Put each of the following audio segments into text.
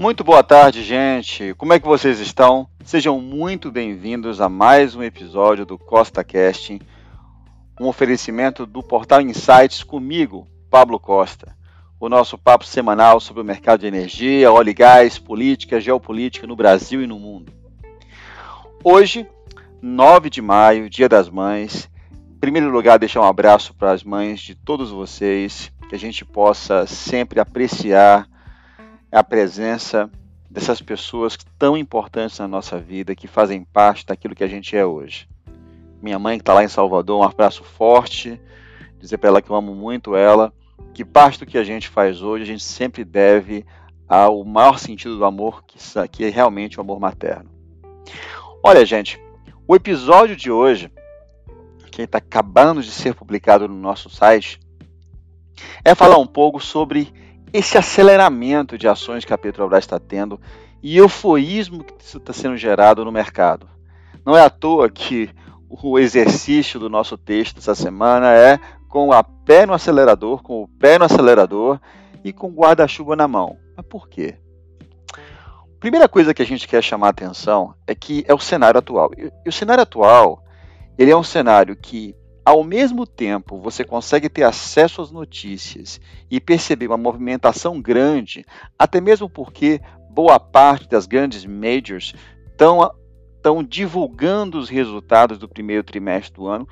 Muito boa tarde, gente. Como é que vocês estão? Sejam muito bem-vindos a mais um episódio do Costa Casting, um oferecimento do Portal Insights comigo, Pablo Costa. O nosso papo semanal sobre o mercado de energia, óleo e gás, política, geopolítica no Brasil e no mundo. Hoje, 9 de maio, Dia das Mães. Em primeiro lugar, deixar um abraço para as mães de todos vocês, que a gente possa sempre apreciar a presença dessas pessoas tão importantes na nossa vida, que fazem parte daquilo que a gente é hoje. Minha mãe que está lá em Salvador, um abraço forte, dizer para ela que eu amo muito ela, que parte do que a gente faz hoje a gente sempre deve ao maior sentido do amor, que é realmente o amor materno. Olha, gente, o episódio de hoje, que está acabando de ser publicado no nosso site, é falar um pouco sobre esse aceleramento de ações que a Petrobras está tendo e euforismo que está sendo gerado no mercado. Não é à toa que o exercício do nosso texto essa semana é com a pé no acelerador, com o pé no acelerador e com guarda-chuva na mão. Mas por quê? Primeira coisa que a gente quer chamar a atenção é que é o cenário atual. E o cenário atual, ele é um cenário que ao mesmo tempo você consegue ter acesso às notícias e perceber uma movimentação grande, até mesmo porque boa parte das grandes majors estão, divulgando os resultados do primeiro trimestre do ano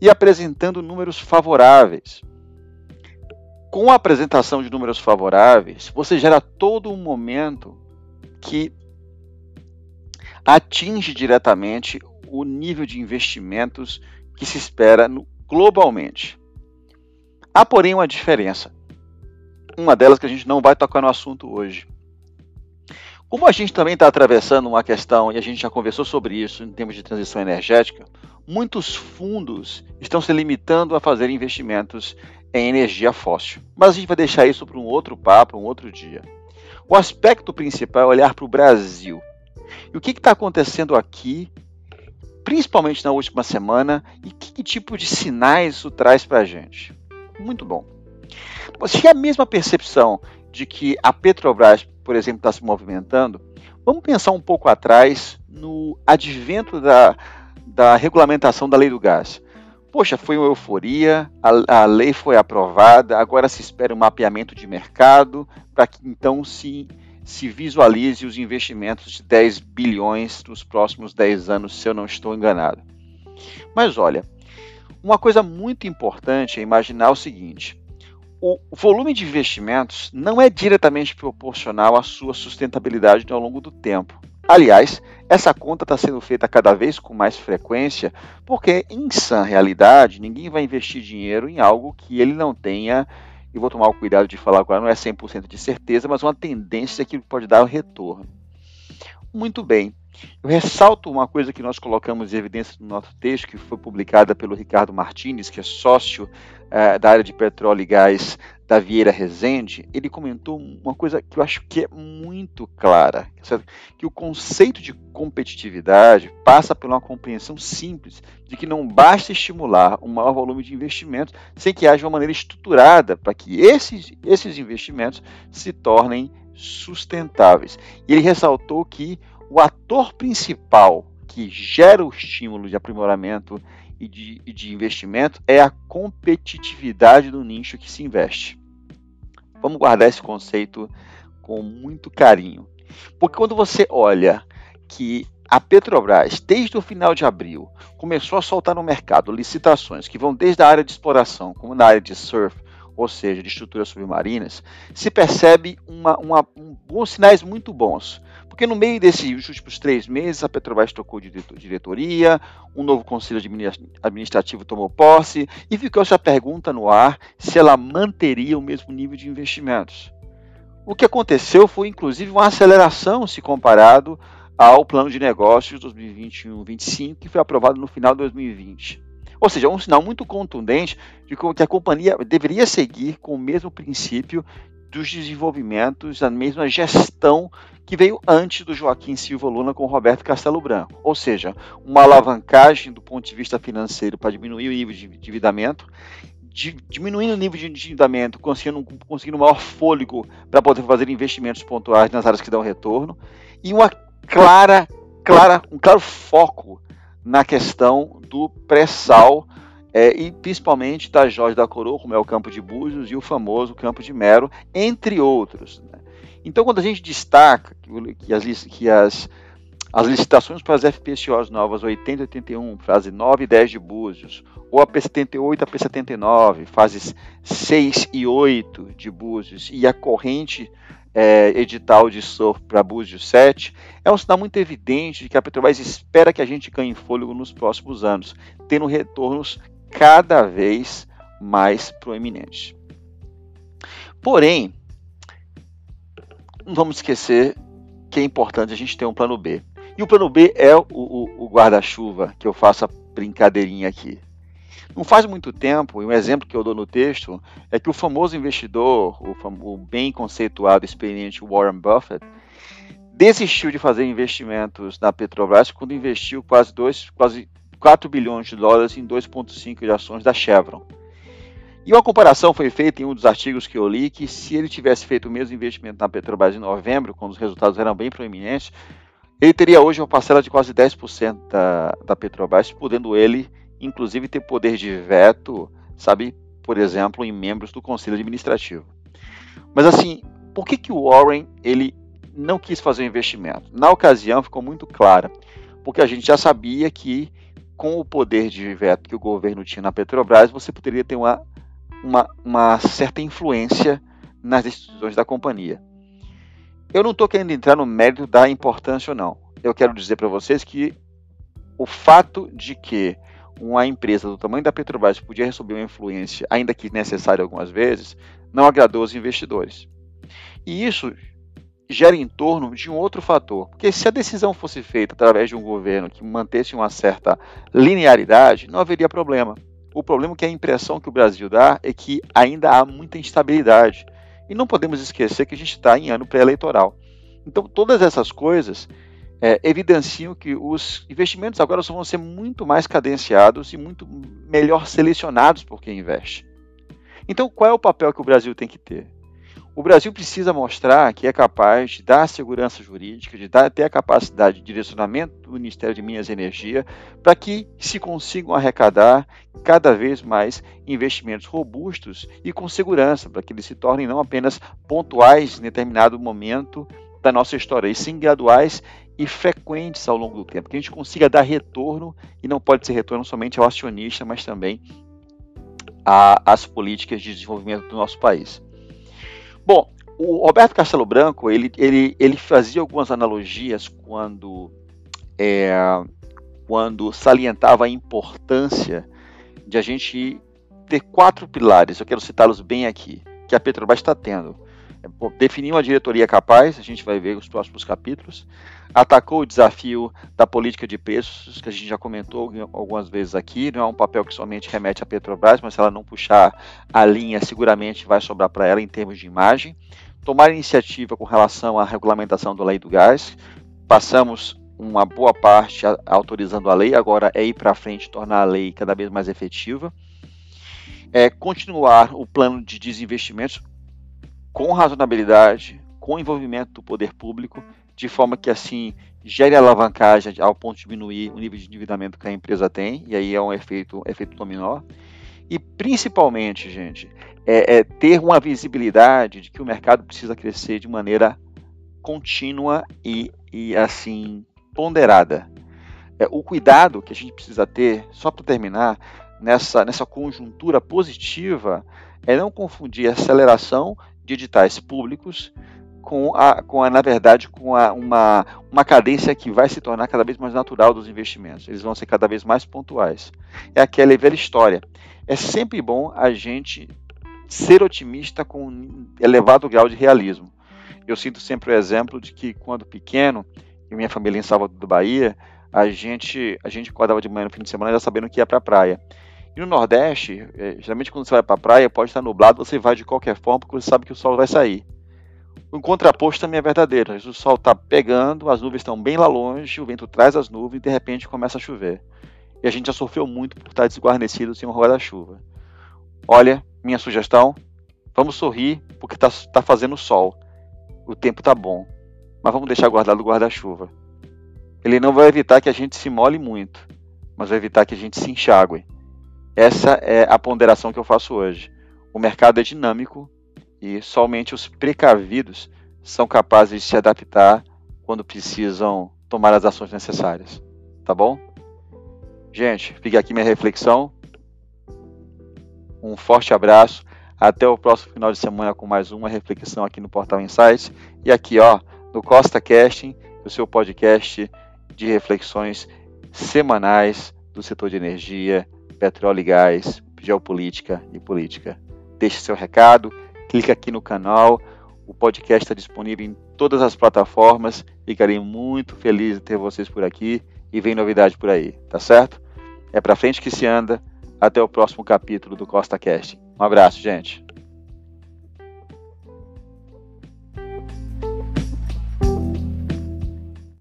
e apresentando números favoráveis. Com a apresentação de números favoráveis, você gera todo um momento que atinge diretamente o nível de investimentos que se espera globalmente. Há, porém, uma diferença. Uma delas que a gente não vai tocar no assunto hoje. Como a gente também está atravessando uma questão, e a gente já conversou sobre isso em termos de transição energética, muitos fundos estão se limitando a fazer investimentos em energia fóssil. Mas a gente vai deixar isso para um outro papo, um outro dia. O aspecto principal é olhar para o Brasil. E o que está acontecendo aqui principalmente na última semana, e que tipo de sinais isso traz para a gente. Muito bom. Se é a mesma percepção de que a Petrobras, por exemplo, está se movimentando, vamos pensar um pouco atrás no advento da, da regulamentação da lei do gás. Poxa, foi uma euforia, a, a lei foi aprovada, agora se espera um mapeamento de mercado para que então se se visualize os investimentos de 10 bilhões nos próximos 10 anos, se eu não estou enganado. Mas olha, uma coisa muito importante é imaginar o seguinte: o volume de investimentos não é diretamente proporcional à sua sustentabilidade ao longo do tempo. Aliás, essa conta está sendo feita cada vez com mais frequência, porque, em sã realidade, ninguém vai investir dinheiro em algo que ele não tenha e vou tomar o cuidado de falar agora, não é 100% de certeza, mas uma tendência que pode dar o retorno. Muito bem. Eu ressalto uma coisa que nós colocamos em evidência no nosso texto, que foi publicada pelo Ricardo Martins, que é sócio é, da área de petróleo e gás da Vieira Rezende. Ele comentou uma coisa que eu acho que é muito clara, que o conceito de competitividade passa por uma compreensão simples de que não basta estimular um maior volume de investimentos sem que haja uma maneira estruturada para que esses, esses investimentos se tornem sustentáveis. E ele ressaltou que o ator principal que gera o estímulo de aprimoramento e de, e de investimento é a competitividade do nicho que se investe. Vamos guardar esse conceito com muito carinho. Porque quando você olha que a Petrobras, desde o final de abril, começou a soltar no mercado licitações que vão desde a área de exploração, como na área de surf, ou seja, de estruturas submarinas, se percebe uma, uma, um, bons sinais muito bons. Porque no meio desses últimos três meses, a Petrobras trocou de diretoria, um novo conselho administrativo tomou posse e ficou essa pergunta no ar se ela manteria o mesmo nível de investimentos. O que aconteceu foi, inclusive, uma aceleração se comparado ao plano de negócios 2021-25, que foi aprovado no final de 2020. Ou seja, um sinal muito contundente de que a companhia deveria seguir com o mesmo princípio dos desenvolvimentos, a mesma gestão que veio antes do Joaquim Silva Luna com Roberto Castelo Branco. Ou seja, uma alavancagem do ponto de vista financeiro para diminuir o nível de endividamento, diminuindo o nível de endividamento, conseguindo, conseguindo maior fôlego para poder fazer investimentos pontuais nas áreas que dão retorno, e uma clara, clara, um claro foco na questão do pré-sal é, e principalmente da Jorge da Coroa, como é o Campo de Búzios e o famoso Campo de Mero, entre outros. Né? Então, quando a gente destaca que as, que as, as licitações para as FPCOs novas 80 e 81, fase 9 e 10 de Búzios, ou a P78 a P79, fases 6 e 8 de Búzios, e a corrente é, edital de surf para Búzios 7, é um sinal muito evidente de que a Petrobras espera que a gente ganhe fôlego nos próximos anos, tendo retornos cada vez mais proeminentes. Porém, não vamos esquecer que é importante a gente ter um plano B. E o plano B é o, o, o guarda-chuva, que eu faço a brincadeirinha aqui. Não faz muito tempo, e um exemplo que eu dou no texto, é que o famoso investidor, o, o bem conceituado experiente Warren Buffett, desistiu de fazer investimentos na Petrobras quando investiu quase, dois, quase 4 bilhões de dólares em 2,5 de ações da Chevron. E uma comparação foi feita em um dos artigos que eu li que se ele tivesse feito o mesmo investimento na Petrobras em novembro, quando os resultados eram bem proeminentes, ele teria hoje uma parcela de quase 10% da, da Petrobras, podendo ele, inclusive, ter poder de veto, sabe, por exemplo, em membros do conselho administrativo. Mas assim, por que, que o Warren ele não quis fazer o investimento? Na ocasião ficou muito clara, porque a gente já sabia que com o poder de veto que o governo tinha na Petrobras, você poderia ter uma, uma, uma certa influência nas decisões da companhia. Eu não estou querendo entrar no mérito da importância ou não. Eu quero dizer para vocês que o fato de que uma empresa do tamanho da Petrobras podia receber uma influência, ainda que necessária algumas vezes, não agradou os investidores. E isso gera em torno de um outro fator. Porque se a decisão fosse feita através de um governo que mantesse uma certa linearidade, não haveria problema. O problema é que a impressão que o Brasil dá é que ainda há muita instabilidade. E não podemos esquecer que a gente está em ano pré-eleitoral. Então, todas essas coisas é, evidenciam que os investimentos agora vão ser muito mais cadenciados e muito melhor selecionados por quem investe. Então, qual é o papel que o Brasil tem que ter? O Brasil precisa mostrar que é capaz de dar segurança jurídica, de dar, ter a capacidade de direcionamento do Ministério de Minas e Energia para que se consigam arrecadar cada vez mais investimentos robustos e com segurança, para que eles se tornem não apenas pontuais em determinado momento da nossa história, e sim graduais e frequentes ao longo do tempo, que a gente consiga dar retorno, e não pode ser retorno somente ao acionista, mas também às políticas de desenvolvimento do nosso país. Bom, o Roberto Castelo Branco ele, ele, ele fazia algumas analogias quando, é, quando salientava a importância de a gente ter quatro pilares, eu quero citá-los bem aqui, que a Petrobras está tendo. É, definir uma diretoria capaz, a gente vai ver os próximos capítulos. Atacou o desafio da política de preços, que a gente já comentou algumas vezes aqui. Não é um papel que somente remete à Petrobras, mas se ela não puxar a linha, seguramente vai sobrar para ela em termos de imagem. Tomar iniciativa com relação à regulamentação da lei do gás. Passamos uma boa parte autorizando a lei, agora é ir para frente, tornar a lei cada vez mais efetiva. É, continuar o plano de desinvestimentos com razonabilidade, com envolvimento do poder público, de forma que assim gere alavancagem ao ponto de diminuir o nível de endividamento que a empresa tem, e aí é um efeito, efeito dominó. E principalmente, gente, é, é ter uma visibilidade de que o mercado precisa crescer de maneira contínua e, e assim ponderada. É, o cuidado que a gente precisa ter, só para terminar, nessa, nessa conjuntura positiva, é não confundir aceleração de editais públicos com a, com a na verdade, com a, uma, uma cadência que vai se tornar cada vez mais natural dos investimentos. Eles vão ser cada vez mais pontuais. É aquela velha história. É sempre bom a gente ser otimista com um elevado grau de realismo. Eu sinto sempre o exemplo de que quando pequeno, e minha família em Salvador do Bahia, a gente a gente acordava de manhã no fim de semana já sabendo que ia para a praia. E no Nordeste, é, geralmente quando você vai para a praia, pode estar nublado, você vai de qualquer forma, porque você sabe que o sol vai sair. O contraposto também é verdadeiro. O sol está pegando, as nuvens estão bem lá longe, o vento traz as nuvens e de repente começa a chover. E a gente já sofreu muito por estar desguarnecido sem um guarda-chuva. Olha, minha sugestão, vamos sorrir porque está tá fazendo sol. O tempo tá bom, mas vamos deixar guardado o guarda-chuva. Ele não vai evitar que a gente se mole muito, mas vai evitar que a gente se enxague. Essa é a ponderação que eu faço hoje. O mercado é dinâmico e somente os precavidos são capazes de se adaptar quando precisam tomar as ações necessárias. Tá bom? Gente, fica aqui minha reflexão. Um forte abraço. Até o próximo final de semana com mais uma reflexão aqui no Portal Insights. E aqui, ó, no Costa Casting, o seu podcast de reflexões semanais do setor de energia, petróleo e gás, geopolítica e política. Deixe seu recado, clique aqui no canal. O podcast está disponível em todas as plataformas. Ficarei muito feliz de ter vocês por aqui e vem novidade por aí, tá certo? É para frente que se anda. Até o próximo capítulo do Costa Cast. Um abraço, gente.